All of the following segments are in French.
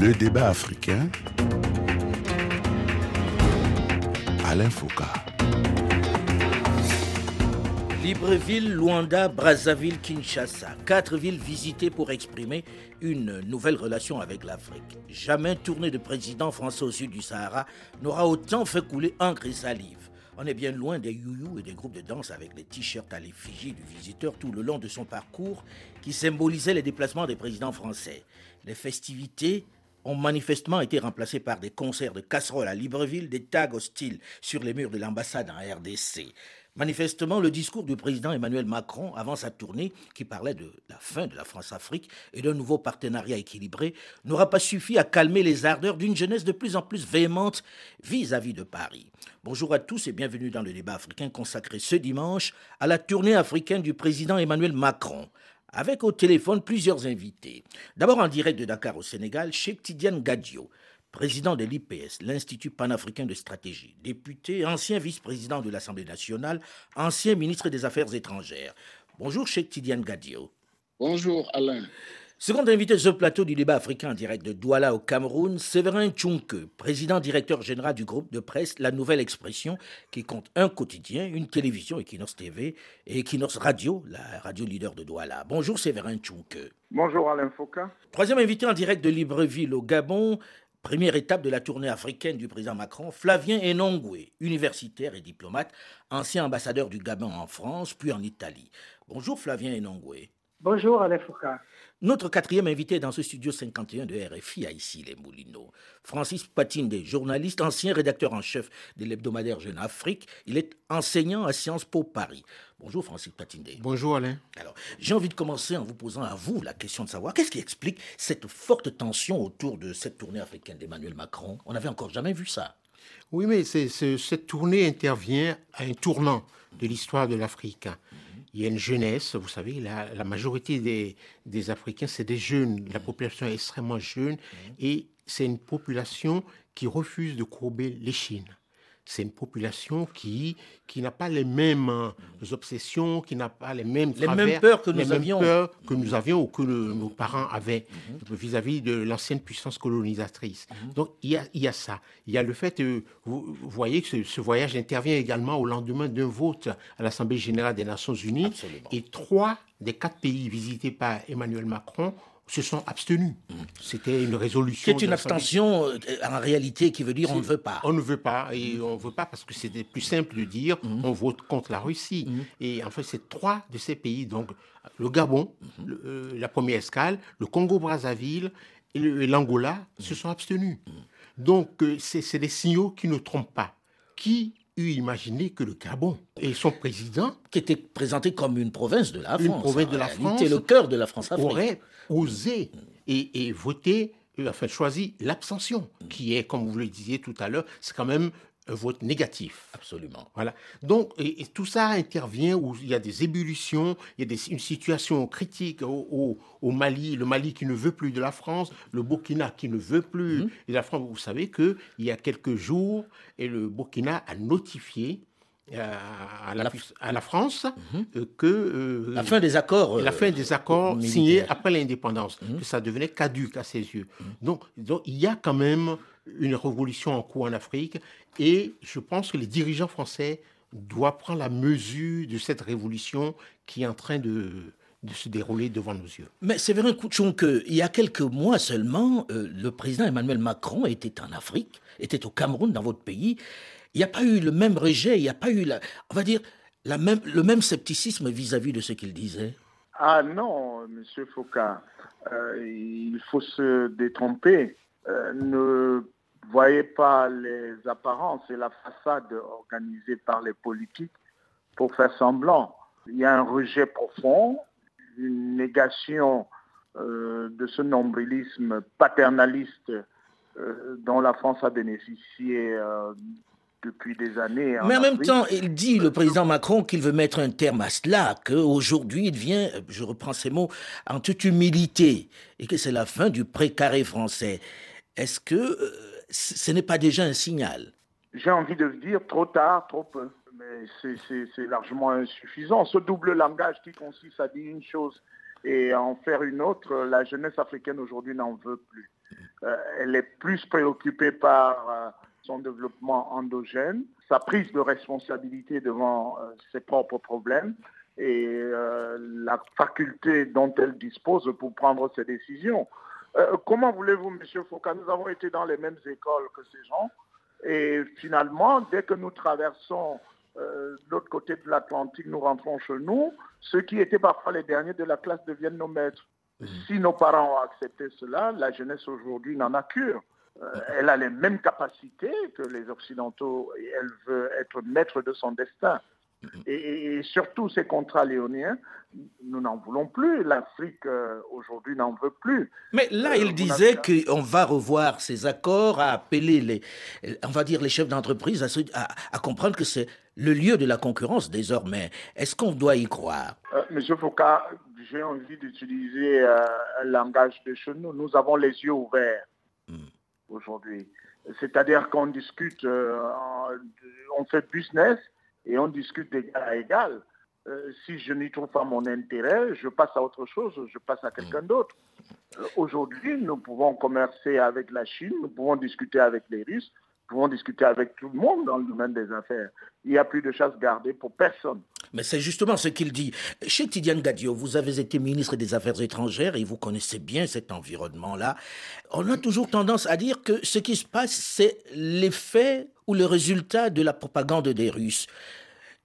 Le débat africain. Alain Foucault. Libreville, Luanda, Brazzaville, Kinshasa. Quatre villes visitées pour exprimer une nouvelle relation avec l'Afrique. Jamais tournée de président français au sud du Sahara n'aura autant fait couler encre et salive. On est bien loin des youyou et des groupes de danse avec les t-shirts à l'effigie du visiteur tout le long de son parcours qui symbolisait les déplacements des présidents français. Les festivités ont manifestement été remplacées par des concerts de casseroles à Libreville, des tags hostiles sur les murs de l'ambassade en RDC. Manifestement, le discours du président Emmanuel Macron avant sa tournée, qui parlait de la fin de la France-Afrique et d'un nouveau partenariat équilibré, n'aura pas suffi à calmer les ardeurs d'une jeunesse de plus en plus véhémente vis-à-vis de Paris. Bonjour à tous et bienvenue dans le débat africain consacré ce dimanche à la tournée africaine du président Emmanuel Macron avec au téléphone plusieurs invités. D'abord en direct de Dakar au Sénégal, Cheikh Tidiane Gadio, président de l'IPS, l'Institut panafricain de stratégie, député, ancien vice-président de l'Assemblée nationale, ancien ministre des Affaires étrangères. Bonjour Cheikh Tidiane Gadio. Bonjour Alain. Second invité de ce plateau du débat africain en direct de Douala au Cameroun, Séverin Tchunke, président directeur général du groupe de presse La Nouvelle Expression, qui compte un quotidien, une télévision Equinox TV et Equinox Radio, la radio leader de Douala. Bonjour Séverin Tchunke. Bonjour Alain Foucault. Troisième invité en direct de Libreville au Gabon, Première étape de la tournée africaine du président Macron, Flavien Enongwe, universitaire et diplomate, ancien ambassadeur du Gabon en France, puis en Italie. Bonjour Flavien Enongwe. Bonjour Alain Foucault. Notre quatrième invité dans ce studio 51 de RFI à ici les Moulineaux, Francis Patinde, journaliste, ancien rédacteur en chef de l'hebdomadaire Jeune Afrique. Il est enseignant à Sciences Po Paris. Bonjour Francis Patinde. Bonjour Alain. Alors, j'ai envie de commencer en vous posant à vous la question de savoir qu'est-ce qui explique cette forte tension autour de cette tournée africaine d'Emmanuel Macron? On n'avait encore jamais vu ça. Oui, mais cette tournée intervient à un tournant de l'histoire de l'Afrique il y a une jeunesse, vous savez, la, la majorité des, des Africains, c'est des jeunes, la population est extrêmement jeune, et c'est une population qui refuse de courber les chines c'est une population qui, qui n'a pas les mêmes euh, obsessions, qui n'a pas les mêmes les mêmes peurs que nous les avions, mêmes peurs que nous avions ou que nos parents avaient mhm. vis-à-vis de l'ancienne puissance colonisatrice. Mhm. Donc il y, a, il y, a, ça. Il y a le fait, que vous, voyez que ce, voyage intervient également au lendemain d'un vote à l'Assemblée générale des Nations Unies, et trois des quatre pays visités par Emmanuel Macron se sont abstenus. C'était une résolution. C'est une abstention euh, en réalité qui veut dire on ne veut pas. On ne veut pas et on ne veut pas parce que c'était plus simple de dire mhm. on vote contre la Russie. Mhm. Et en fait, c'est trois de ces pays, donc le Gabon, euh, la première escale, le Congo-Brazzaville et l'Angola se sont abstenus. Donc euh, c'est des signaux qui ne trompent pas. Qui eût imaginé que le Gabon et son président, qui était présenté comme une province de la France, une province de la France, le cœur de la France, aurait osé et, voter, euh, enfin choisi l'abstention, qui est, comme vous le disiez tout à l'heure, c'est quand même un vote négatif. Absolument. Voilà. Donc, et, tout ça intervient où il y a des ébullitions, il y a une situation critique au, Mali, le Mali qui ne veut plus de la France, le Burkina qui ne veut plus mhm. de la France. Vous savez qu'il y a quelques jours, et le Burkina a notifié euh, à la, à la France mhm. euh, que euh, la fin des accords la fin des accords signés après l'indépendance mhm. que ça devenait caduque à ses yeux donc, donc il y a quand même une révolution en cours en Afrique et je pense que les dirigeants français doivent prendre la mesure de cette révolution qui est en train de, de se dérouler devant nos yeux. Mais c'est vrai, Couchon, qu'il y a quelques mois seulement, euh, le président Emmanuel Macron était en Afrique, était au Cameroun, dans votre pays. Il n'y a pas eu le même rejet, il n'y a pas eu, la, on va dire, la même, le même scepticisme vis-à-vis de ce qu'il disait. Ah non, Monsieur Foucault, euh, il faut se détromper. Euh, ne voyez pas les apparences et la façade organisée par les politiques pour faire semblant. Il y a un rejet profond, une négation euh, de ce nombrilisme paternaliste euh, dont la France a bénéficié euh, depuis des années. Mais en même temps, il dit, le président Macron, qu'il veut mettre un terme à cela, qu'aujourd'hui, il vient, je reprends ces mots, en toute humilité, et que c'est la fin du précaré français. Est-ce que ce n'est pas déjà un signal J'ai envie de dire trop tard, trop peu. Mais c'est largement insuffisant. Ce double langage qui consiste à dire une chose et à en faire une autre, la jeunesse africaine aujourd'hui n'en veut plus. elle est plus préoccupée par son développement endogène, sa prise de responsabilité devant ses propres problèmes et la faculté dont elle dispose pour prendre ses décisions. Comment voulez-vous, Monsieur Foucault? Nous avons été dans les mêmes écoles que ces gens. Et finalement, dès que nous traversons euh, l'autre côté de l'Atlantique, nous rentrons chez nous, ceux qui étaient parfois les derniers de la classe deviennent nos maîtres. Mmh. Si nos parents ont accepté cela, la jeunesse aujourd'hui n'en a cure. Euh, elle a les mêmes capacités que les Occidentaux et elle veut être maître de son destin. Et, surtout ces contrats léoniens, nous n'en voulons plus. L'Afrique euh, aujourd'hui n'en veut plus. Mais là, il euh, disait qu'on va revoir ces accords, à appeler les, on va dire les chefs d'entreprise à, comprendre que c'est le lieu de la concurrence désormais. Est-ce qu'on doit y croire? Euh, Monsieur Foucault, j'ai envie d'utiliser un langage de chez nous. Nous avons les yeux ouverts hmm. aujourd'hui. C'est-à-dire qu'on discute, on fait business et on discute d'égal à égal. Euh, si je n'y trouve pas mon intérêt, je passe à autre chose, je passe à quelqu'un d'autre. Euh, aujourd'hui, nous pouvons commercer avec la Chine, nous pouvons discuter avec les Russes, nous pouvons discuter avec tout le monde dans le domaine des affaires. Il n'y a plus de chasse gardée pour personne. Mais c'est justement ce qu'il dit. Chez Tidiane Gadio, vous avez été ministre des Affaires étrangères et vous connaissez bien cet environnement-là. On a toujours tendance à dire que ce qui se passe, c'est l'effet ou le résultat de la propagande des Russes.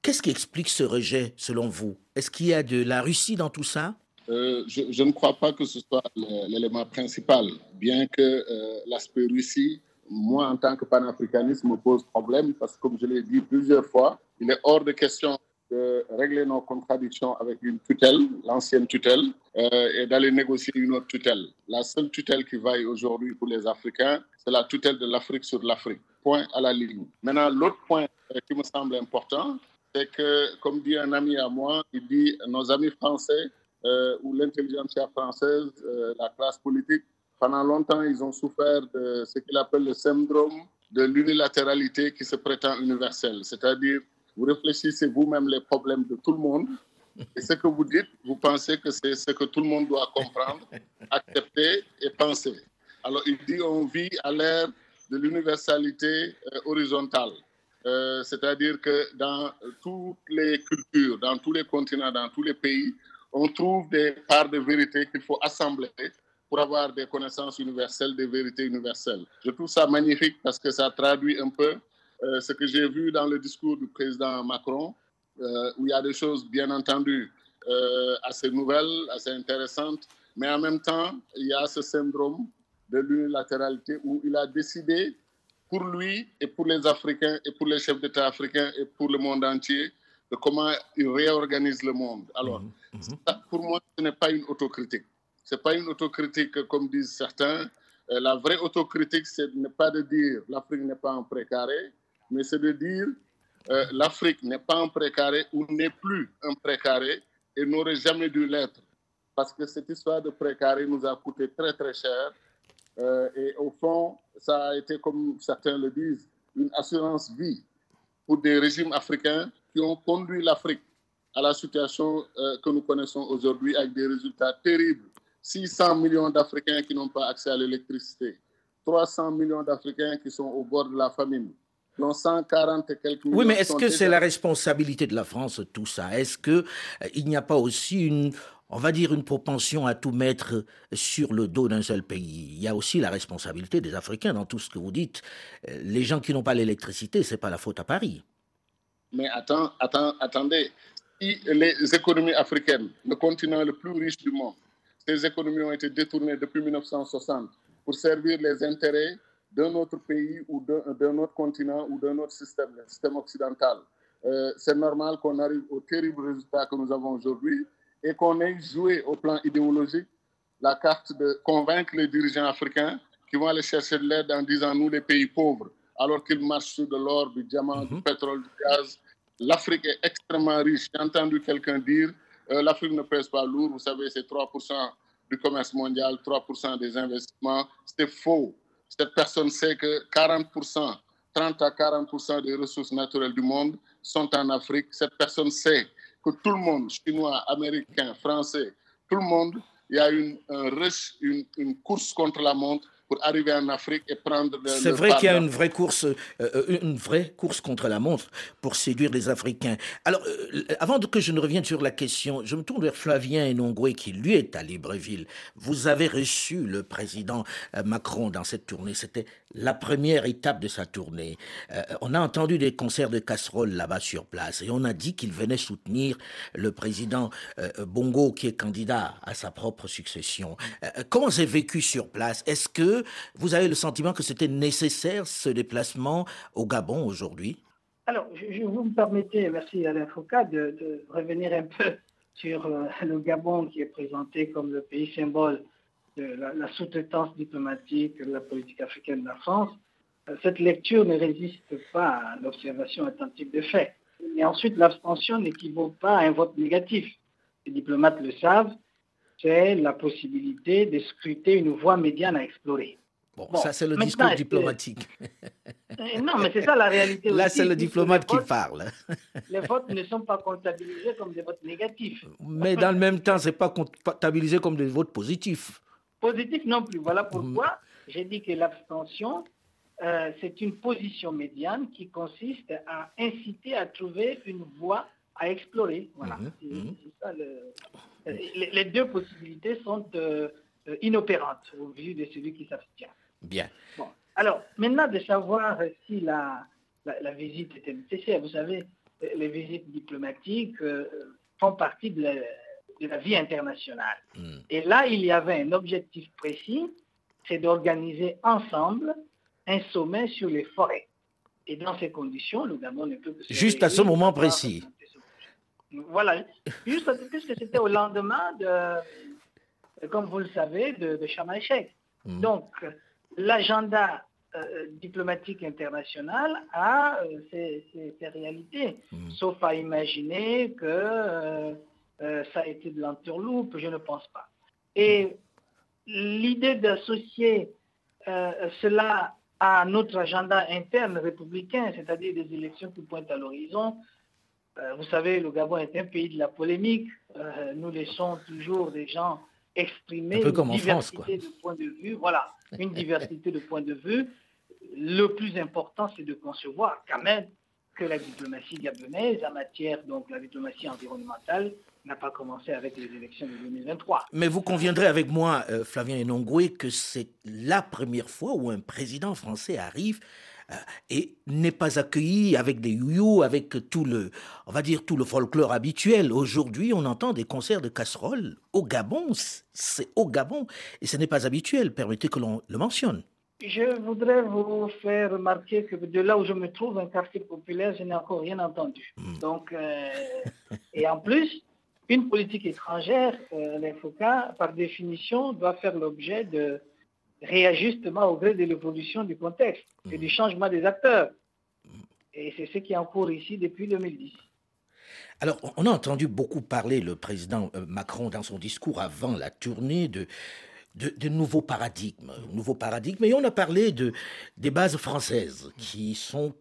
Qu'est-ce qui explique ce rejet, selon vous? Est-ce qu'il y a de la Russie dans tout ça? Euh, je, ne crois pas que ce soit l'élément principal, bien que euh, l'aspect Russie, moi, en tant que panafricaniste, me pose problème, parce que, comme je l'ai dit plusieurs fois, il est hors de question de régler nos contradictions avec une tutelle, l'ancienne tutelle, euh, et d'aller négocier une autre tutelle. La seule tutelle qui vaille aujourd'hui pour les Africains, c'est la tutelle de l'Afrique sur l'Afrique. Point à la ligne. Maintenant, l'autre point qui me semble important, c'est que, comme dit un ami à moi, il dit nos amis français euh, ou l'intelligentsia française, euh, la classe politique, pendant longtemps, ils ont souffert de ce qu'il appelle le syndrome de l'unilatéralité qui se prétend universelle. C'est-à-dire, vous réfléchissez vous-même les problèmes de tout le monde et ce que vous dites, vous pensez que c'est ce que tout le monde doit comprendre, accepter et penser. Alors, il dit on vit à l'ère de l'universalité euh, horizontale. Euh, c'est-à-dire que dans toutes les cultures, dans tous les continents, dans tous les pays, on trouve des parts de vérité qu'il faut assembler pour avoir des connaissances universelles, des vérités universelles. Je trouve ça magnifique parce que ça traduit un peu euh, ce que j'ai vu dans le discours du président Macron, euh, où il y a des choses, bien entendu, assez nouvelles, assez intéressantes, mais en même temps, il y a ce syndrome de l'unilatéralité où il a décidé pour lui et pour les Africains et pour les chefs d'État africains et pour le monde entier de comment il réorganise le monde. Alors, mhm, mhm. pour moi, ce n'est pas une autocritique. Ce n'est pas une autocritique comme disent certains. Euh, la vraie autocritique, ce n'est pas de dire l'Afrique n'est pas en précaré, mais c'est de dire euh, l'Afrique n'est pas en précaré ou n'est plus un précaré et n'aurait jamais dû l'être. Parce que cette histoire de précaré nous a coûté très très cher euh, et au fond, ça a été, comme certains le disent, une assurance vie pour des régimes africains qui ont conduit l'Afrique à la situation euh, que nous connaissons aujourd'hui avec des résultats terribles. 600 millions d'Africains qui n'ont pas accès à l'électricité, 300 millions d'Africains qui sont au bord de la famine, dont 140 et quelques millions. Oui, mais est-ce que c'est la responsabilité de la France, tout ça? Est-ce qu'il euh, il n'y a pas aussi une, on va dire, une propension à tout mettre sur le dos d'un seul pays? Il y a aussi la responsabilité des Africains dans tout ce que vous dites. Euh, les gens qui n'ont pas l'électricité, c'est pas la faute à Paris. Mais attends, attends, attendez. Si les économies africaines, le continent le plus riche du monde, ces économies ont été détournées depuis 1960 pour servir les intérêts d'un autre pays ou d'un autre continent ou d'un autre système, le système occidental. Euh, c'est normal qu'on arrive au terrible résultat que nous avons aujourd'hui et qu'on ait joué au plan idéologique la carte de convaincre les dirigeants africains qui vont aller chercher de l'aide en disant nous les pays pauvres, alors qu'ils marchent sur de l'or, du diamant, du mhm. pétrole, du gaz. L'Afrique est extrêmement riche. J'ai entendu quelqu'un dire euh, l'Afrique ne pèse pas lourd, vous savez, c'est 3% du commerce mondial, 3% des investissements. C'est faux. Cette personne sait que 40%, 30 à 40% des ressources naturelles du monde sont en Afrique. Cette personne sait que tout le monde, chinois, américains, français, tout le monde, il y a une, une, course contre la montre pour arriver en Afrique et prendre le. C'est vrai qu'il y a une vraie course, euh, une vraie course contre la montre pour séduire les Africains. Alors, euh, avant que je ne revienne sur la question, je me tourne vers Flavien Enongwe qui lui est à Libreville. Vous avez reçu le président euh, Macron dans cette tournée. C'était la première étape de sa tournée. on a entendu des concerts de casseroles là-bas sur place et on a dit qu'il venait soutenir le président Bongo qui est candidat à sa propre succession. comment c'est vécu sur place? Est-ce que vous avez le sentiment que c'était nécessaire ce déplacement au Gabon aujourd'hui? Alors, je, vous me permettez, merci Alain Foucault, de, revenir un peu sur euh, le Gabon qui est présenté comme le pays symbole de la, sous-traitance diplomatique de la politique africaine de la France. Euh, cette lecture ne résiste pas à l'observation attentive des faits. Et ensuite, l'abstention n'équivaut pas à un vote négatif. Les diplomates le savent, c'est la possibilité de scruter une voie médiane à explorer. Bon, ça c'est le discours diplomatique. Euh, non, mais c'est ça la réalité. Là, c'est le diplomate qui parle. les votes ne sont pas comptabilisés comme des votes négatifs. Mais dans le même temps, ce n'est pas comptabilisé comme des votes positifs. Positifs non plus. Voilà pourquoi j'ai dit que l'abstention, euh, c'est une position médiane qui consiste à inciter à trouver une voie à explorer. Voilà. Mhm, mhm. Ça, les, deux possibilités sont euh, inopérantes au vu de celui qui s'abstient. Bien. Bon. Alors, maintenant, de savoir si la, la, visite était nécessaire. Vous savez, les visites diplomatiques euh, font partie de la, vie internationale. Hmm. Et là, il y avait un objectif précis, c'est d'organiser ensemble un sommet sur les forêts. Et dans ces conditions, le Gabon ne peut que... Juste à ce moment précis. Voilà, juste puisque c'était au lendemain de, comme vous le savez, de, de Sharm hmm. Donc, l'agenda euh, diplomatique international a euh, ses, réalités, hmm. sauf à imaginer que euh, ça a été de l'entourloupe, je ne pense pas. Et l'idée d'associer cela à notre agenda interne républicain, c'est-à-dire des élections qui pointent à l'horizon, vous savez, le Gabon est un pays de la polémique. nous laissons toujours des gens exprimer une diversité de points de vue. Voilà, une diversité de points de vue. Le plus important, c'est de concevoir quand même que la diplomatie gabonaise en matière, donc la diplomatie environnementale, n'a pas commencé avec les élections de 2023. Mais vous conviendrez avec moi, euh, Flavien Enongwe, que c'est la première fois où un président français arrive euh, et n'est pas accueilli avec des youyou, avec tout le, on va dire, tout le folklore habituel. Aujourd'hui, on entend des concerts de casseroles au Gabon. C'est au Gabon. Et ce n'est pas habituel. Permettez que l'on le mentionne. Je voudrais vous faire remarquer que de là où je me trouve, un quartier populaire, je n'ai encore rien entendu. Hmm. Donc, euh, et en plus, une politique étrangère, euh, par définition, doit faire l'objet de, réajustement au gré de l'évolution du contexte et du changement des acteurs. Et c'est ce qui est en cours ici depuis 2010. Alors, on a entendu beaucoup parler, le président euh, Macron, dans son discours avant la tournée, de, de, nouveaux paradigmes. Nouveaux paradigmes. Et on a parlé de, des bases françaises qui sont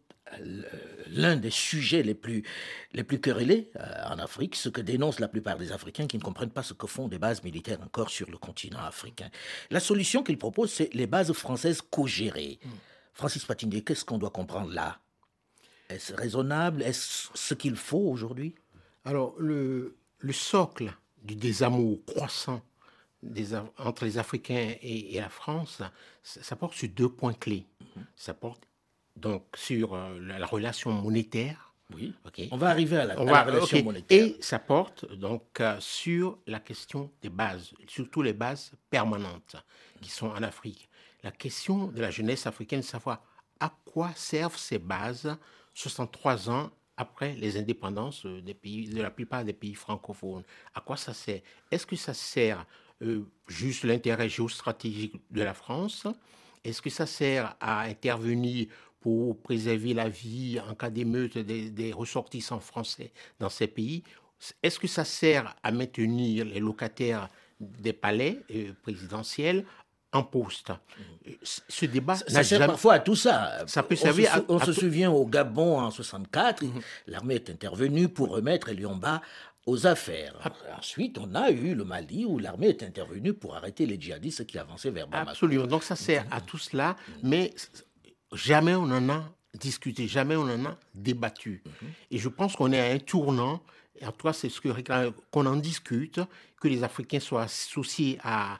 l'un des sujets les plus, les plus querellés euh, en Afrique, ce que dénoncent la plupart des Africains qui ne comprennent pas ce que font des bases militaires encore sur le continent africain. La solution qu'il propose, c'est les bases françaises co-gérées. Hmm. Francis Patinier, qu'est-ce qu'on doit comprendre là? Est-ce raisonnable? Est-ce ce qu'il faut aujourd'hui? Alors, le, le, socle du désamour croissant des, entre les Africains et, la France, ça, ça, porte sur deux points clés. Hmm. Ça porte donc sur euh, la, relation monétaire. Oui. On va arriver à la, relation monétaire. Et ça porte donc euh, sur la question des bases, surtout les bases permanentes qui sont en Afrique. La question de la jeunesse africaine, savoir à quoi servent ces bases 63 ans après les indépendances des pays, de la plupart des pays francophones. À quoi ça sert? Est-ce que ça sert euh, juste l'intérêt géostratégique de la France? Est-ce que ça sert à intervenir pour préserver la vie en cas d'émeute des, ressortissants français dans ces pays. Est-ce que ça sert à maintenir les locataires des palais euh, présidentiels en poste? Ce débat ça, sert parfois à tout ça. Ça peut servir. On se, souvient au Gabon en 64, mhm. l'armée est intervenue pour remettre Eliomba aux affaires. Ensuite, on a eu le Mali où l'armée est intervenue pour arrêter les djihadistes qui avançaient vers Bamako. Absolument. Donc ça sert à tout cela, mais jamais on en a discuté, jamais on en a débattu. Et je pense qu'on est à un tournant. Et en cas, c'est ce que qu'on en discute, que les Africains soient associés à,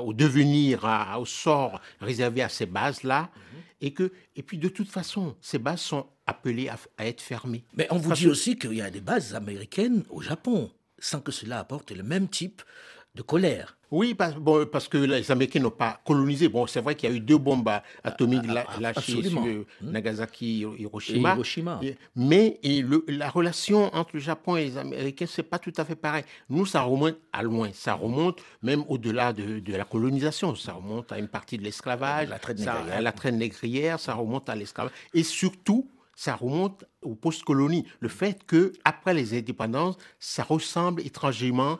au devenir, au sort réservé à ces bases-là, et que, et puis de toute façon, ces bases sont appelées à, être fermées. Mais on vous dit aussi qu'il y a des bases américaines au Japon, sans que cela apporte le même type de colère. Oui, parce, bon, parce que les Américains n'ont pas colonisé. Bon, c'est vrai qu'il y a eu deux bombes atomiques ah, ah, lâchées sur hmm. Nagasaki et Hiroshima. mais et la relation entre le Japon et les Américains, c'est pas tout à fait pareil. Nous, ça remonte à loin. Ça remonte même au-delà de, la colonisation. Ça remonte à une partie de l'esclavage, à la traîne négrière, ça remonte à l'esclavage. Et surtout, ça remonte aux post-colonies. Le fait que après les indépendances, ça ressemble étrangement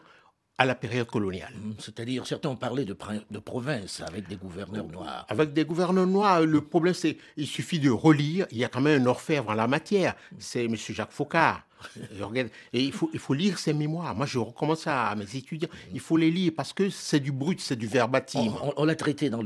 à la période coloniale. Mmh, c'est-à-dire, certains ont parlé de, de province avec des gouverneurs noirs. Avec des gouverneurs noirs, le problème c'est il suffit de relire, il y a quand même un orfèvre en la matière, c'est M. Jacques Faucard. Et il faut, il faut lire ses mémoires. Moi, je recommence ça à mes étudiants. Il faut les lire parce que c'est du brut, c'est du verbatim. On, l'a traité dans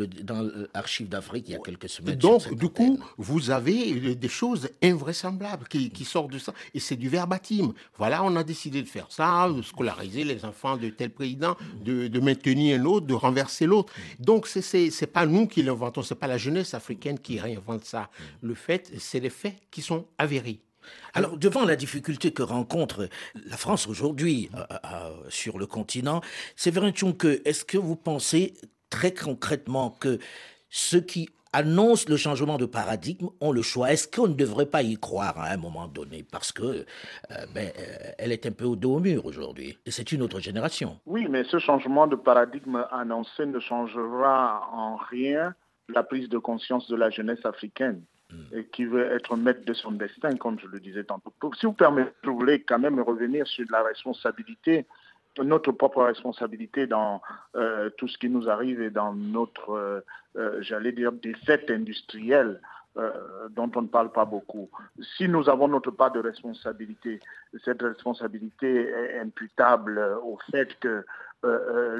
l'archive d'Afrique il y a quelques semaines. Donc, du coup, vous avez des choses invraisemblables qui, sortent de ça. Et c'est du verbatim. Voilà, on a décidé de faire ça, de scolariser les enfants de tel président, de, de maintenir un autre, de renverser l'autre. Donc, c'est n'est pas nous qui l'inventons, c'est pas la jeunesse africaine qui réinvente ça. Le fait, c'est les faits qui sont avérés. Alors, devant la difficulté que rencontre la France aujourd'hui euh, euh, euh, sur le continent, Séverin que est-ce que vous pensez très concrètement que ceux qui annoncent le changement de paradigme ont le choix? Est-ce qu'on ne devrait pas y croire à un moment donné? Parce que ben, elle est un peu au dos au mur aujourd'hui. Et c'est une autre génération. Oui, mais ce changement de paradigme annoncé ne changera en rien la prise de conscience de la jeunesse africaine et qui veut être maître de son destin, comme je le disais tantôt. Si vous permettez, je voulais quand même revenir sur la responsabilité, notre propre responsabilité dans euh, tout ce qui nous arrive et dans notre, euh, euh, j'allais dire, défaite industrielle. dont on ne parle pas beaucoup. Si nous avons notre part de responsabilité, cette responsabilité est imputable au fait que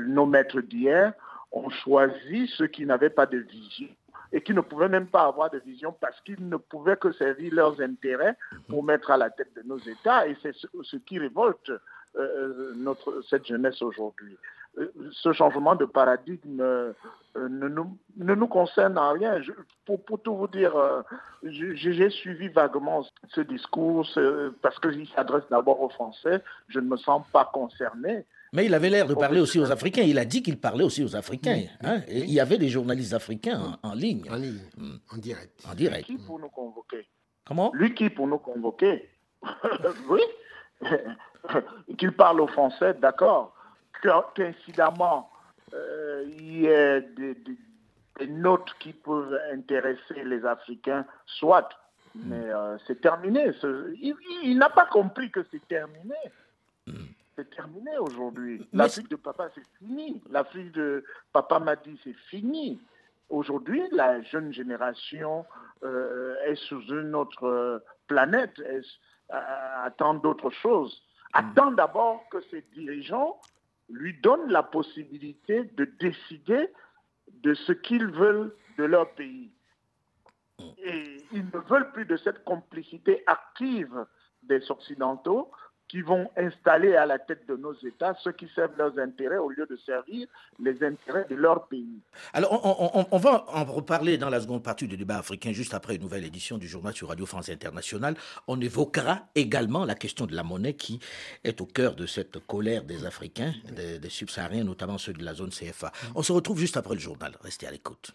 nos maîtres d'hier ont choisi ceux qui n'avaient pas de vision et qui ne pouvaient même pas avoir de vision parce qu'ils ne pouvaient que servir leurs intérêts pour mhm. mettre à la tête de nos États. Et c'est ce, qui révolte euh, notre, cette jeunesse aujourd'hui. Euh, ce changement de paradigme euh, ne, nous, ne, nous, concerne en rien. pour, pour, tout vous dire, j'ai suivi vaguement ce discours parce qu'il s'adresse d'abord aux Français. Je ne me sens pas concerné. Mais il avait l'air de parler aussi aux Africains. Il a dit qu'il parlait aussi aux Africains. Hein. il y avait des journalistes africains en, ligne. En ligne, hmm. en direct. En direct. Lui qui pour nous convoquer? Comment? Lui qui pour nous convoquer? Oui. qu'il parle aux Français, d'accord. Qu'incidemment, euh, il y ait des, notes qui peuvent intéresser les Africains, soit. Hmm. Mais euh, c'est terminé. Il, n'a pas compris que c'est terminé. Hmm c'est terminé aujourd'hui. L'Afrique de papa, c'est fini. L'Afrique de papa m'a dit, c'est fini. Aujourd'hui, la jeune génération euh, est sous une autre planète, attend d'autres choses. Hmm. Attend d'abord que ses dirigeants lui donnent la possibilité de décider de ce qu'ils veulent de leur pays. Hmm. Et ils ne veulent plus de cette complicité active des Occidentaux, qui vont installer à la tête de nos États ceux qui servent leurs intérêts au lieu de servir les intérêts de leur pays. Alors, on, va en reparler dans la seconde partie du débat africain, juste après une nouvelle édition du journal sur Radio France Internationale. On évoquera également la question de la monnaie qui est au cœur de cette colère des Africains, des, des subsahariens, notamment ceux de la zone CFA. On se retrouve juste après le journal. Restez à l'écoute.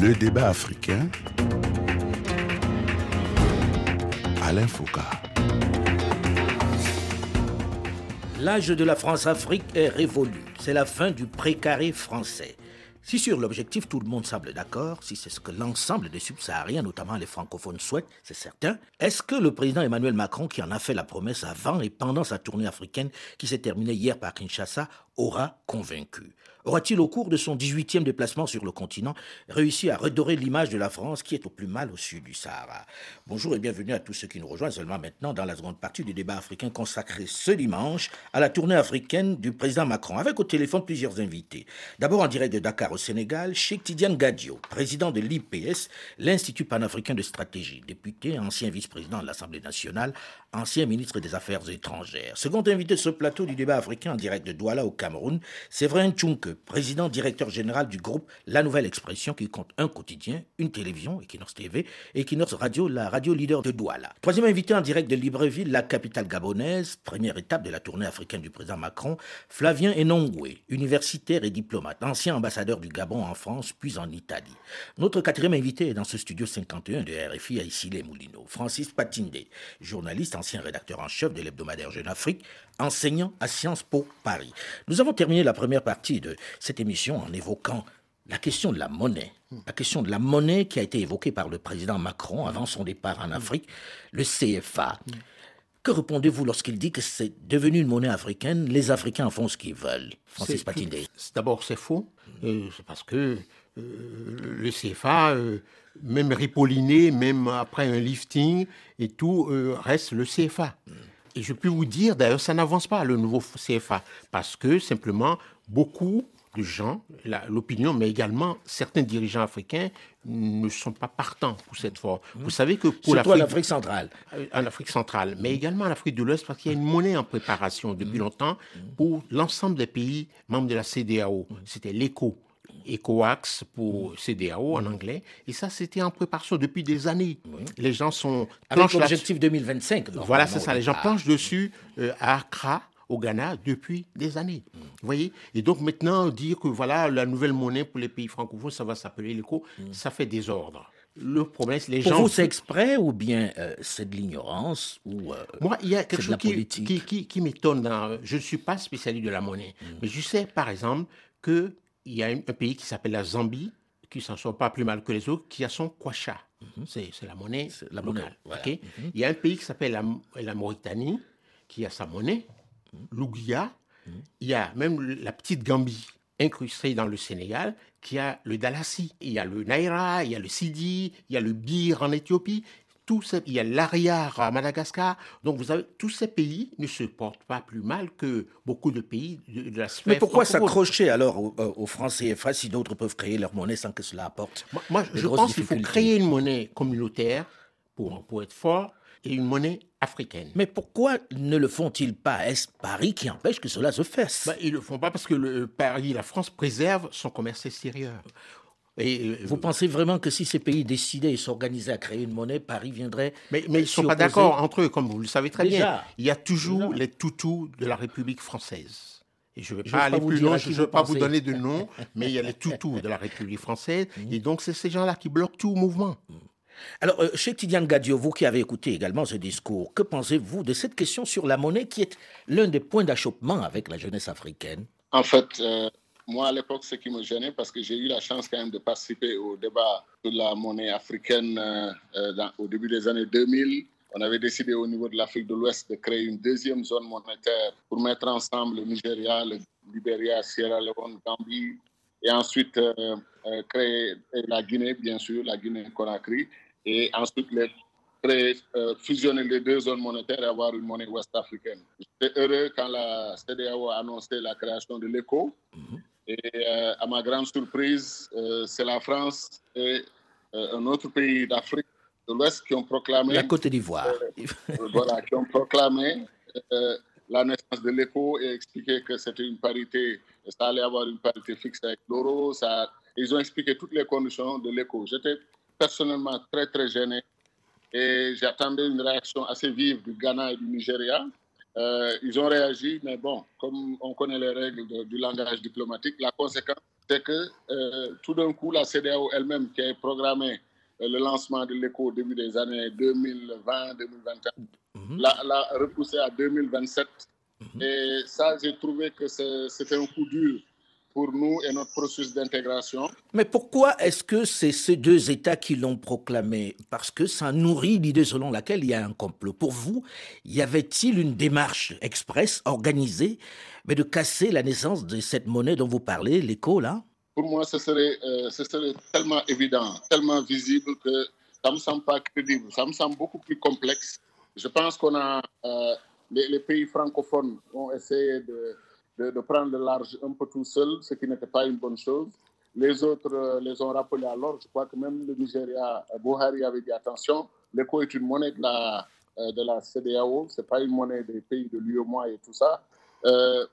Le débat africain. Alain Foucault. L'âge de la France-Afrique est révolu. C'est la fin du précaré français. Si sur l'objectif tout le monde semble d'accord, si c'est ce que l'ensemble des subsahariens, notamment les francophones, souhaitent, c'est certain, est-ce que le président Emmanuel Macron, qui en a fait la promesse avant et pendant sa tournée africaine qui s'est terminée hier par Kinshasa, aura convaincu Aura-t-il, au cours de son 18e déplacement sur le continent, réussi à redorer l'image de la France qui est au plus mal au sud du Sahara? Bonjour et bienvenue à tous ceux qui nous rejoignent seulement maintenant dans la seconde partie du débat africain consacré ce dimanche à la tournée africaine du président Macron, avec au téléphone plusieurs invités. D'abord en direct de Dakar au Sénégal, Cheikh Tidiane Gadio, président de l'IPS, l'Institut panafricain de stratégie, député, ancien vice-président de l'Assemblée nationale, ancien ministre des Affaires étrangères. Second invité de ce plateau du débat africain en direct de Douala au Cameroun, Séverin Tchunke, président directeur général du groupe La Nouvelle Expression qui compte un quotidien, une télévision, Equinox TV, et Equinox Radio, la radio leader de Douala. Troisième invité en direct de Libreville, la capitale gabonaise, première étape de la tournée africaine du président Macron, Flavien Enongwe, universitaire et diplomate, ancien ambassadeur du Gabon en France puis en Italie. Notre quatrième invité est dans ce studio 51 de RFI à Issy-les-Moulineaux, Francis Patinde, journaliste ancien rédacteur en chef de l'hebdomadaire Jeune Afrique, enseignant à Sciences Po Paris. Avons terminé la première partie de cette émission en évoquant la question de la monnaie. La question de la monnaie qui a été évoquée par le président Macron avant son départ en Afrique, le CFA. Que répondez-vous lorsqu'il dit que c'est devenu une monnaie africaine? Les Africains font ce qu'ils veulent. Francis Patindé. D'abord, c'est faux. Euh, c'est parce que euh, le CFA, euh, même ripolliné, même après un lifting et tout, reste le CFA. Et je peux vous dire, d'ailleurs, ça n'avance pas, le nouveau CFA, parce que simplement, beaucoup de gens, l'opinion, mais également certains dirigeants africains ne sont pas partants pour cette fois. Mmh. Vous savez que pour l'Afrique centrale. En Afrique centrale, mais également en Afrique de l'Ouest, parce qu'il y a une monnaie en préparation depuis mmh. longtemps pour l'ensemble des pays membres de la CDAO. C'était l'ECO. ECOAX pour CDAO en anglais. Et ça, c'était en préparation depuis des années. Les gens sont... Avec l'objectif 2025. Voilà, c'est ça. Les gens planchent dessus euh, à Accra, au Ghana, depuis des années. Vous voyez? Et donc maintenant, dire que voilà, la nouvelle monnaie pour les pays francophones, ça va s'appeler l'ECO, ça fait désordre. Le problème, c'est les pour gens... vous, c'est exprès ou bien euh, c'est de l'ignorance ou euh, Moi, il y a quelque chose qui, qui, qui, m'étonne. Je ne suis pas spécialiste de la monnaie, mais je sais, par exemple, que il y a un, pays qui s'appelle la Zambie, qui s'en sort pas plus mal que les autres, qui a son kwacha. Mhm. C'est la monnaie la locale. Mhm. Il y a un pays qui s'appelle la, Mauritanie, qui a sa monnaie, mmh. Il y a même la petite Gambie, incrustée dans le Sénégal, qui a le Dalassi. Il y a le Naira, il y a le Sidi, il y a le Bir en Éthiopie il y a l'Ariar à Madagascar. Donc, vous avez, tous ces pays ne se portent pas plus mal que beaucoup de pays de, la sphère Mais pourquoi s'accrocher alors aux, euh, aux francs CFA si d'autres peuvent créer leur monnaie sans que cela apporte Moi, je pense qu'il faut créer une monnaie communautaire pour, pour être fort et une monnaie africaine. Mais pourquoi ne le font-ils pas? Est-ce Paris qui empêche que cela se fasse? Bah, Ils ne le font pas parce que le Paris, la France préserve son commerce extérieur. Et euh, vous pensez vraiment que si ces pays décidaient et s'organisaient à créer une monnaie, Paris viendrait. Mais, mais ils ne sont pas d'accord entre eux, comme vous le savez très bien. Il y a toujours les toutous de la République française. Et je ne vais pas aller plus loin, je ne veux pas vous donner de nom, mais il y a les toutous de la République française. Mhm. Et donc, c'est ces gens-là qui bloquent tout mouvement. Mhm. Alors, euh, chez Tidiane Gadio, vous qui avez écouté également ce discours, que pensez-vous de cette question sur la monnaie qui est l'un des points d'achoppement avec la jeunesse africaine? En fait, euh, moi, à l'époque, ce qui me gênait, parce que j'ai eu la chance quand même de participer au débat de la monnaie africaine euh, euh, au début des années 2000. On avait décidé au niveau de l'Afrique de l'Ouest de créer une deuxième zone monétaire pour mettre ensemble le Nigeria, le Libéria, Sierra Leone, Gambie, et ensuite euh, créer la Guinée, bien sûr, la Guinée-Conakry, et ensuite les fusionner les deux zones monétaires et avoir une monnaie ouest-africaine. J'étais heureux quand la CDAO a annoncé la création de l'ECO. Mhm. Et euh, à ma grande surprise, euh, c'est la France et euh, un autre pays d'Afrique de l'Ouest qui ont proclamé. La Côte d'Ivoire. voilà, qui ont proclamé la naissance de l'écho et expliqué que c'était une parité, ça allait avoir une parité fixe avec l'euro. Ils ont expliqué toutes les conditions de l'écho. J'étais personnellement très, très gêné et j'attendais une réaction assez vive du Ghana et du Nigeria. Euh, ils ont réagi, mais bon, comme on connaît les règles du langage diplomatique, la conséquence, c'est que euh, tout d'un coup, la CDAO elle-même, qui a programmé euh, le lancement de l'écho au début des années 2020-2021, mhm. l'a repoussé à 2027. Mhm. Et ça, j'ai trouvé que c'était un coup dur pour nous et notre processus d'intégration. Mais pourquoi est-ce que c'est ces deux États qui l'ont proclamé? Parce que ça nourrit l'idée selon laquelle il y a un complot. Pour vous, y avait-il une démarche express, organisée, mais de casser la naissance de cette monnaie dont vous parlez, l'écho, là? Pour moi, ce serait, euh, ce serait tellement évident, tellement visible que ça ne me semble pas crédible. Ça me semble beaucoup plus complexe. Je pense qu'on a... Euh, les, les, pays francophones ont essayé de de, prendre le large un peu tout seul, ce qui n'était pas une bonne chose. Les autres euh, les ont rappelés à l'ordre. Je crois que même le Nigeria, euh, Buhari avait dit attention, l'éco est une monnaie de la, euh, CDAO, ce n'est pas une monnaie des pays de l'UEMOA et tout ça.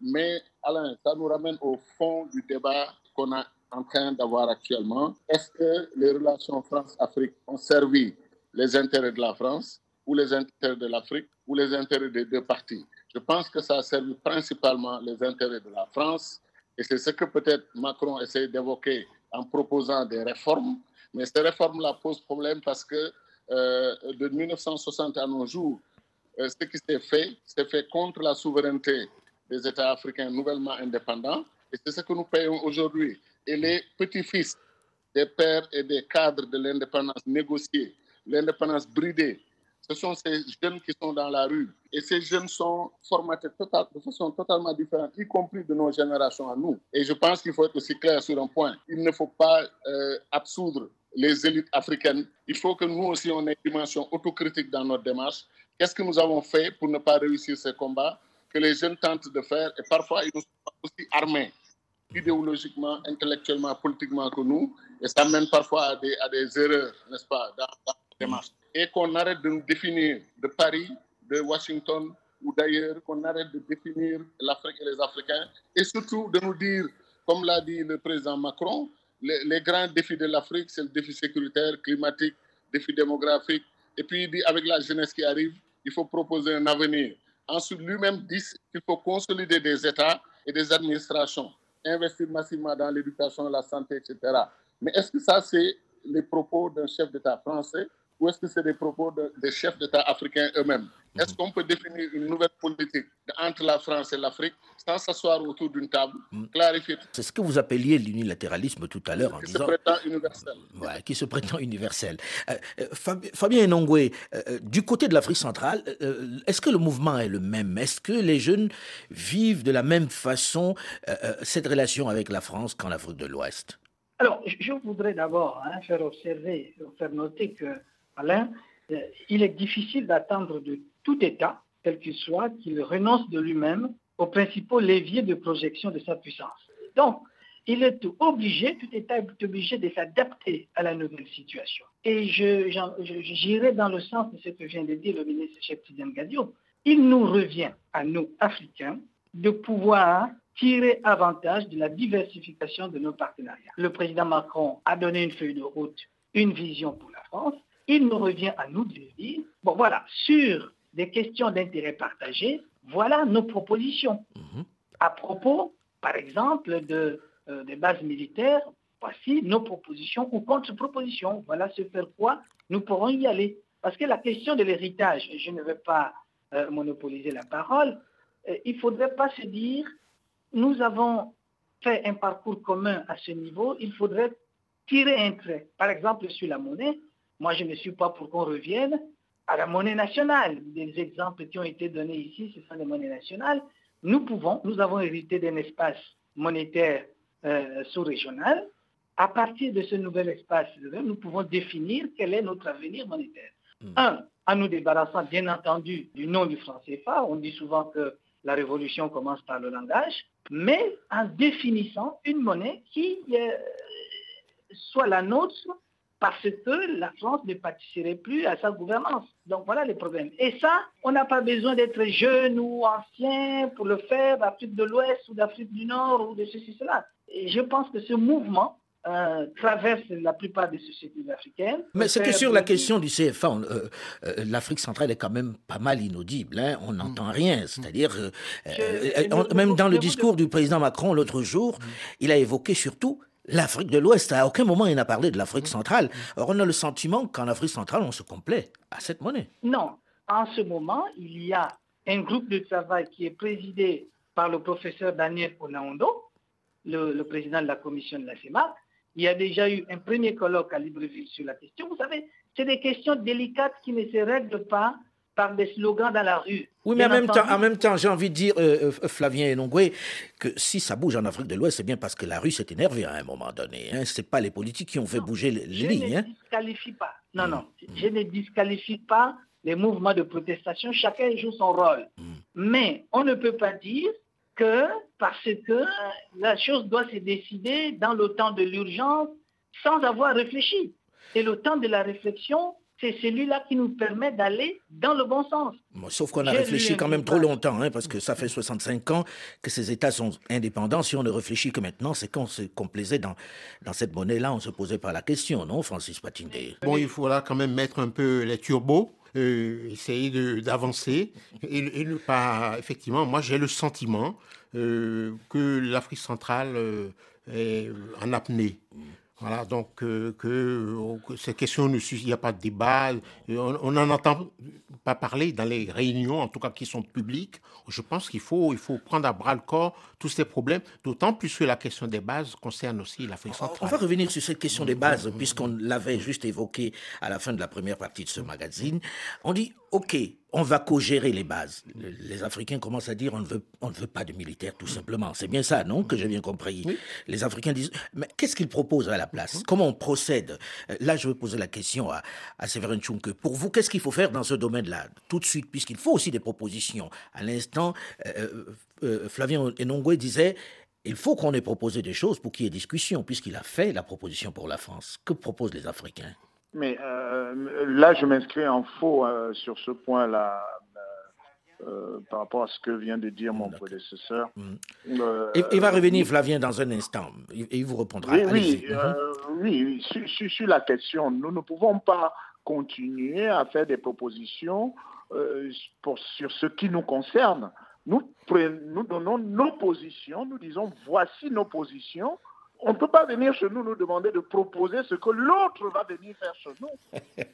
mais Alain, ça nous ramène au fond du débat qu'on est en train d'avoir actuellement. Est-ce que les relations France-Afrique ont servi les intérêts de la France ou les intérêts de l'Afrique ou les intérêts des deux parties? Je pense que ça a servi principalement les intérêts de la France et c'est ce que peut-être Macron essaie d'évoquer en proposant des réformes. Mais ces réformes-là posent problème parce que euh, de 1960 à nos jours, euh, ce qui s'est fait, s'est fait contre la souveraineté des États africains nouvellement indépendants. Et c'est ce que nous payons aujourd'hui. Et les petits-fils des pères et des cadres de l'indépendance négociée, l'indépendance bridée, ce sont ces jeunes qui sont dans la rue. Et ces jeunes sont formatés total, de façon totalement différente, y compris de nos générations à nous. Et je pense qu'il faut être aussi clair sur un point. Il ne faut pas euh, absoudre les élites africaines. Il faut que nous aussi, on ait une dimension autocritique dans notre démarche. Qu'est-ce que nous avons fait pour ne pas réussir ces combats que les jeunes tentent de faire Et parfois, ils sont aussi armés idéologiquement, intellectuellement, politiquement que nous. Et ça mène parfois à des, à des erreurs, n'est-ce pas, dans, dans la démarche et qu'on arrête de nous définir de Paris, de Washington ou d'ailleurs, qu'on arrête de définir l'Afrique et les Africains et surtout de nous dire, comme l'a dit le président Macron, les, grands défis de l'Afrique, c'est le défi sécuritaire, climatique, défi démographique. Et puis, il dit, avec la jeunesse qui arrive, il faut proposer un avenir. Ensuite, lui-même dit qu'il faut consolider des États et des administrations, investir massivement dans l'éducation, la santé, etc. Mais est-ce que ça, c'est les propos d'un chef d'État français ou est-ce que c'est des propos des chefs d'État africains eux-mêmes? Est-ce qu'on peut définir une nouvelle politique entre la France et l'Afrique sans s'asseoir autour d'une table, mm. clarifier C'est ce que vous appeliez l'unilatéralisme tout à l'heure en disant... Qui se prétend universel. Ouais, qui se prétend universel. Euh, euh, Fabien Nongwe, euh, du côté de l'Afrique centrale, est-ce que le mouvement est le même? Est-ce que les jeunes vivent de la même façon cette relation avec la France qu'en Afrique de l'Ouest? Alors, je voudrais d'abord hein, faire observer, faire noter que Alain, euh, il est difficile d'attendre de tout État, quel qu'il soit, qu'il renonce de lui-même aux principaux leviers de projection de sa puissance. Donc, il est obligé, tout État est obligé de s'adapter à la nouvelle situation. Et j'irai dans le sens de ce que vient de dire le ministre Cheptidem Gadio. Il nous revient, à nous, Africains, de pouvoir tirer avantage de la diversification de nos partenariats. Le président Macron a donné une feuille de route, une vision pour la France il nous revient à nous de dire, bon voilà, sur des questions d'intérêt partagé, voilà nos propositions. Mhm. À propos, par exemple, de, euh, des bases militaires, voici nos propositions ou contre-propositions. Voilà ce faire quoi nous pourrons y aller. Parce que la question de l'héritage, je ne veux pas euh, monopoliser la parole, euh, il ne faudrait pas se dire, nous avons fait un parcours commun à ce niveau, il faudrait tirer un trait. Par exemple, sur la monnaie, moi, je ne suis pas pour qu'on revienne à la monnaie nationale. Des exemples qui ont été donnés ici, ce sont des monnaies nationales. Nous pouvons, nous avons hérité d'un espace monétaire euh, sous-régional. À partir de ce nouvel espace, nous pouvons définir quel est notre avenir monétaire. Hmm. Un, en nous débarrassant bien entendu du nom du franc CFA. On dit souvent que la révolution commence par le langage, mais en définissant une monnaie qui euh, soit la nôtre parce que la France ne participerait plus à sa gouvernance. Donc voilà les problèmes. Et ça, on n'a pas besoin d'être jeune ou ancien pour le faire d'Afrique de l'Ouest ou d'Afrique du Nord ou de ceci, cela. Et je pense que ce mouvement euh, traverse la plupart des sociétés africaines. Mais c'est que sur la question du CFA, euh, euh, l'Afrique centrale est quand même pas mal inaudible. Hein. on n'entend rien. C'est-à-dire, même dans le discours du président Macron l'autre jour, il a évoqué surtout l'Afrique de l'Ouest. À aucun moment il n'a parlé de l'Afrique centrale. Or, on a le sentiment qu'en Afrique centrale, on se complaît à cette monnaie. Non. En ce moment, il y a un groupe de travail qui est présidé par le professeur Daniel Onaondo, le, président de la commission de la CEMAC. Il y a déjà eu un premier colloque à Libreville sur la question. Vous savez, c'est des questions délicates qui ne se règlent pas par des slogans dans la rue. Oui, mais en même, temps, en même, temps, j'ai envie de dire, euh, euh, Flavien Enongwe, que si ça bouge en Afrique de l'Ouest, c'est bien parce que la rue s'est énervée à un moment donné. Hein. Ce n'est pas les politiques qui ont fait bouger les, lignes. Je ne hein. disqualifie pas. Non, non. Mm. Je ne disqualifie pas les mouvements de protestation. Chacun joue son rôle. Mm. Mais on ne peut pas dire que parce que la chose doit se décider dans le temps de l'urgence sans avoir réfléchi. Et le temps de la réflexion, c'est celui-là qui nous permet d'aller dans le bon sens. sauf qu'on a réfléchi quand même trop longtemps, hein, parce que ça fait 65 ans que ces États sont indépendants. Si on ne réfléchit que maintenant, c'est qu'on se complaisait dans, dans cette monnaie-là, on ne se posait pas la question, non, Francis Patinde Bon, il faudra quand même mettre un peu les turbos. Euh, essayer d'avancer et, ne pas effectivement moi j'ai le sentiment euh, que l'Afrique centrale euh, est en apnée voilà, donc euh, que, ces questions ne il n'y a pas de débat, on n'en entend pas parler dans les réunions, en tout cas qui sont publiques. Je pense qu'il faut, il faut prendre à bras le corps tous ces problèmes, d'autant plus que la question des bases concerne aussi l'Afrique centrale. On va revenir sur cette question des bases, puisqu'on l'avait juste évoqué à la fin de la première partie de ce magazine. On dit, OK, on va co-gérer les bases. Les Africains commencent à dire on ne veut, on ne veut pas de militaires, tout simplement. C'est bien ça, non Que j'ai bien compris? Les Africains disent mais qu'est-ce qu'ils proposent à la place? Comment on procède? Là, je veux poser la question à, à Séverin. Pour vous, qu'est-ce qu'il faut faire dans ce domaine-là Tout de suite, puisqu'il faut aussi des propositions. À l'instant, euh, euh, euh, Flavien Enongwe disait il faut qu'on ait proposé des choses pour qu'il y ait discussion, puisqu'il a fait la proposition pour la France. Que proposent les Africains? Mais euh, là, je m'inscris en faux euh, sur ce point-là. Euh, par rapport à ce que vient de dire mon prédécesseur. Mm. il va revenir, Flavien, dans un instant. Et il vous répondra. Oui, oui, oui sur, la question, nous ne pouvons pas continuer à faire des propositions pour, sur ce qui nous concerne. Nous, nous donnons nos positions, nous disons voici nos positions, on ne peut pas venir chez nous nous demander de proposer ce que l'autre va venir faire chez nous.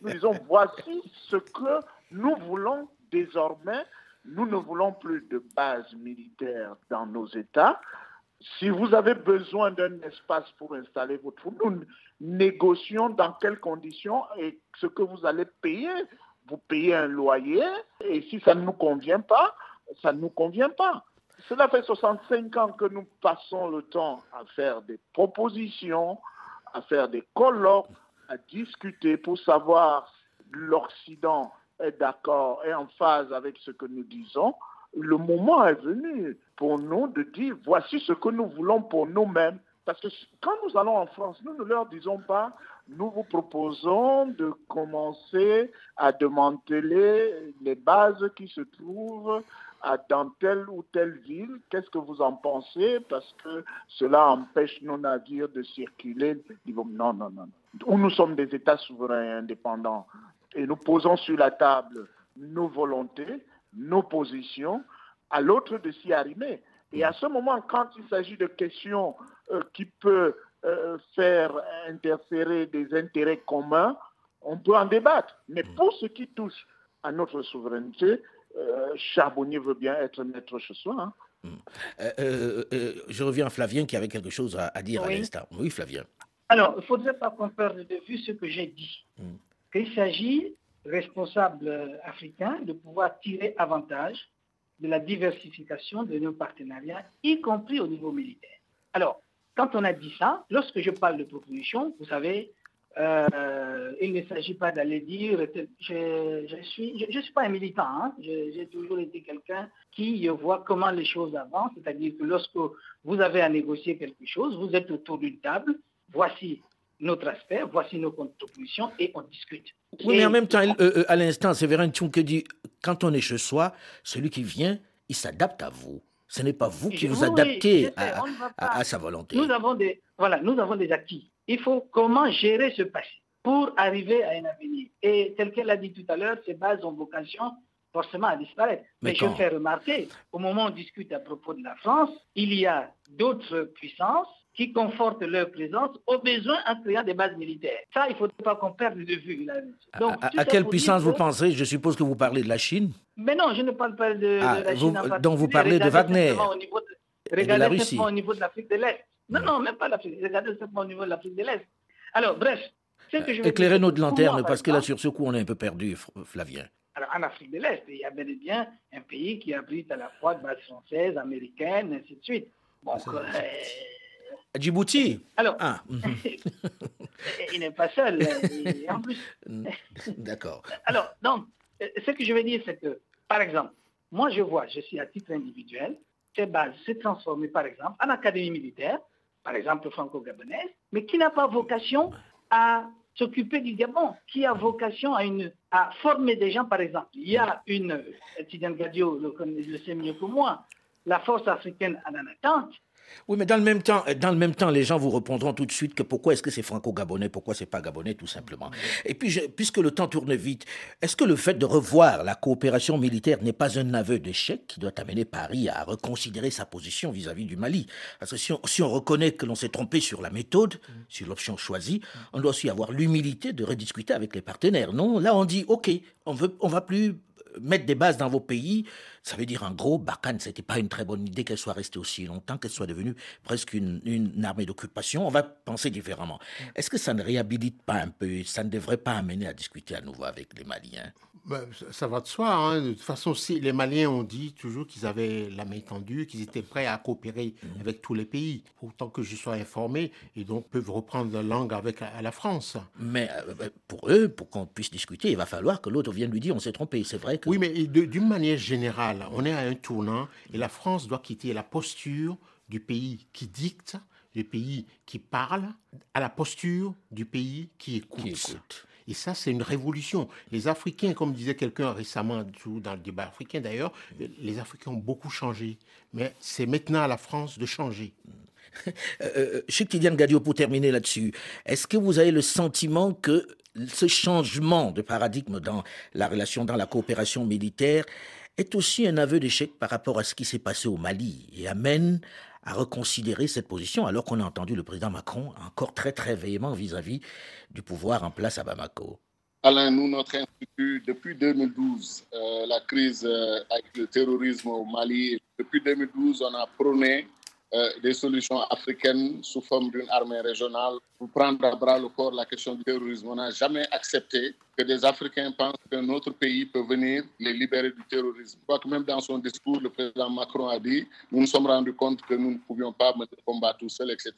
Nous disons, voici ce que nous voulons désormais. Nous ne voulons plus de base militaire dans nos États. Si vous avez besoin d'un espace pour installer votre troupe, nous négocions dans quelles conditions et ce que vous allez payer. Vous payez un loyer et si ça ne nous convient pas, ça ne nous convient pas. Cela fait 65 ans que nous passons le temps à faire des propositions, à faire des colloques, à discuter pour savoir l'Occident est d'accord et en phase avec ce que nous disons. Le moment est venu pour nous de dire voici ce que nous voulons pour nous-mêmes. Parce que quand nous allons en France, nous ne leur disons pas nous vous proposons de commencer à démanteler les bases qui se trouvent dans telle ou telle ville. Qu'est-ce que vous en pensez? Parce que cela empêche nos navires de circuler. Non, non, non. Où nous sommes des États souverains et indépendants et nous posons sur la table nos volontés, nos positions, à l'autre de s'y arrimer. Et à ce moment, quand il s'agit de questions euh, qui peuvent euh, faire interférer des intérêts communs, on peut en débattre. Mais pour ce qui touche à notre souveraineté, euh, Charbonnier veut bien être maître chez soi. Hein. Hmm. Euh, je reviens à Flavien qui avait quelque chose à, dire à l'instant. Oui, Flavien. Alors, il ne faudrait pas qu'on perde de vue ce que j'ai dit. Hmm. Qu'il s'agit, responsables africains, de pouvoir tirer avantage de la diversification de nos partenariats, y compris au niveau militaire. Alors, quand on a dit ça, lorsque je parle de proposition, vous savez, euh, il ne s'agit pas d'aller dire, je ne suis, je, suis pas un militant, hein. j'ai toujours été quelqu'un qui voit comment les choses avancent, c'est-à-dire que lorsque vous avez à négocier quelque chose, vous êtes autour d'une table, voici notre aspect, voici nos contributions et on discute. Oui, mais en même temps, euh, euh, à l'instant, c'est Vérin qui dit, quand on est chez soi, celui qui vient, il s'adapte à vous. Ce n'est pas vous qui vous adaptez à, sa volonté. Nous avons, des, voilà, nous avons des acquis. Il faut comment gérer ce passé pour arriver à un avenir. Et tel qu'elle a dit tout à l'heure, ces bases ont vocation forcément à disparaître. Mais, je fais remarquer, au moment où on discute à propos de la France, il y a d'autres puissances qui confortent leur présence au besoin en créant des bases militaires. Ça, il ne faut pas qu'on perde de vue. Donc, à, quelle puissance vous pensez Je suppose que vous parlez de la Chine? Mais non, je ne parle pas de, ah, la Chine. donc vous parlez de Wagner Regardez simplement au niveau de l'Afrique de l'Est. Non, non, même pas l'Afrique. Regardez simplement au niveau de l'Afrique de l'Est. Alors, bref. Éclairez-nous de lanterne, parce que là, sur ce coup, on est un peu perdu, Flavien. Alors, en Afrique de l'Est, il y a bel et bien un pays qui abrite à la fois de base française, américaine, ainsi de suite. Bon, Djibouti Alors, ah. il n'est pas seul. en plus. D'accord. Alors, donc, ce que je veux dire, c'est que, par exemple, moi, je vois, je suis à titre individuel, ces bases se transformer, par exemple, en académie militaire, par exemple franco-gabonaise, mais qui n'a pas vocation à s'occuper du Gabon, qui a vocation à, une, à former des gens, par exemple. Il y a une, Tidiane Gadio le, le sait mieux que moi, la force africaine en attente, oui, mais dans le même temps, dans le même temps, les gens vous répondront tout de suite que pourquoi est-ce que c'est franco-gabonais, pourquoi c'est pas gabonais, tout simplement. Et puis, puisque le temps tourne vite, est-ce que le fait de revoir la coopération militaire n'est pas un aveu d'échec qui doit amener Paris à reconsidérer sa position vis-à-vis du Mali? Parce que si on, si on reconnaît que l'on s'est trompé sur la méthode, sur l'option choisie, on doit aussi avoir l'humilité de rediscuter avec les partenaires. Non, là on dit ok, on veut, on va plus mettre des bases dans vos pays, ça veut dire en gros, Barkhane, ce n'était pas une très bonne idée qu'elle soit restée aussi longtemps, qu'elle soit devenue presque une, une armée d'occupation. On va penser différemment. Mm. Est-ce que ça ne réhabilite pas un peu, ça ne devrait pas amener à discuter à nouveau avec les Maliens? Ça va de soi. Hein. De toute façon, si les Maliens ont dit toujours qu'ils avaient la main tendue, qu'ils étaient prêts à coopérer mm. avec tous les pays, autant que je sois informé, et donc peuvent reprendre la langue avec la, France. Mais euh, ben, pour eux, pour qu'on puisse discuter, il va falloir que l'autre vienne lui dire on s'est trompé. C'est vrai que... Oui, mais d'une manière générale, on est à un tournant et la France doit quitter la posture du pays qui dicte, du pays qui parle, à la posture du pays qui écoute. Et ça, c'est une révolution. Les Africains, comme disait quelqu'un récemment dans le débat africain d'ailleurs, les Africains ont beaucoup changé. Mais c'est maintenant à la France de changer. Euh, Tidiane Gadio, pour terminer là-dessus, est-ce que vous avez le sentiment que ce changement de paradigme dans la relation, dans la coopération militaire, est aussi un aveu d'échec par rapport à ce qui s'est passé au Mali et amène à reconsidérer cette position alors qu'on a entendu le président Macron encore très très véhément vis-à-vis du pouvoir en place à Bamako. Alain, nous, notre institut, depuis 2012, euh, la crise euh, avec le terrorisme au Mali, depuis 2012, on a prôné des solutions africaines sous forme d'une armée régionale pour prendre à bras le corps la question du terrorisme. On n'a jamais accepté que des Africains pensent qu'un autre pays peut venir les libérer du terrorisme. Je crois que même dans son discours, le président Macron a dit nous nous sommes rendus compte que nous ne pouvions pas mener le combat tout seul, etc.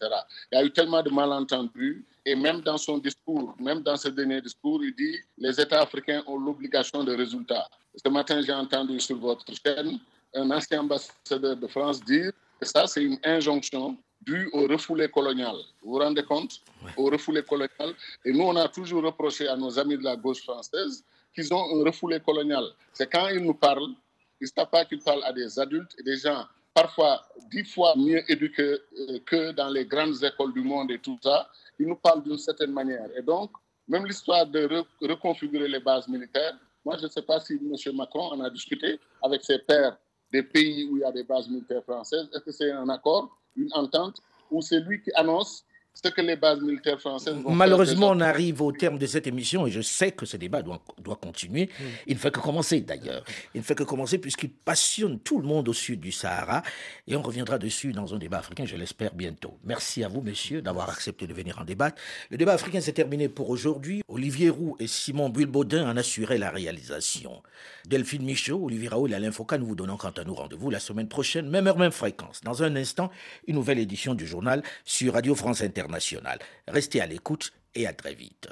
Il y a eu tellement de malentendus et même dans son discours, même dans ce dernier discours, il dit les États africains ont l'obligation de résultat. Ce matin, j'ai entendu sur votre chaîne un ancien ambassadeur de France dire ça, c'est une injonction due au refoulé colonial. Vous vous rendez compte? Au refoulé colonial. Et nous, on a toujours reproché à nos amis de la gauche française qu'ils ont un refoulé colonial. C'est quand ils nous parlent, ils ne savent pas qu'ils parlent à des adultes et des gens parfois dix fois mieux éduqués euh, que dans les grandes écoles du monde et tout ça. Ils nous parlent d'une certaine manière. Et donc, même l'histoire de reconfigurer les bases militaires, moi, je ne sais pas si M. Macron en a discuté avec ses pairs des pays où il y a des bases militaires françaises. Est-ce que c'est un accord, une entente, ou c'est lui qui annonce ce que les bases militaires françaises vont Malheureusement, on arrive au terme de cette émission et je sais que ce débat doit, doit continuer. Hmm. Il ne fait que commencer d'ailleurs. Il ne fait que commencer puisqu'il passionne tout le monde au sud du Sahara et on reviendra dessus dans un débat africain, je l'espère bientôt. Merci à vous, messieurs, d'avoir accepté de venir en débattre. Le débat africain s'est terminé pour aujourd'hui. Olivier Roux et Simon Bulbaudin en assuraient la réalisation. Delphine Michaud, Olivier Raoul et Alain Foucault, nous vous donnons quant à nous rendez-vous la semaine prochaine, même heure, même fréquence. Dans un instant, une nouvelle édition du journal sur Radio France Inter. Restez à l'écoute et à très vite.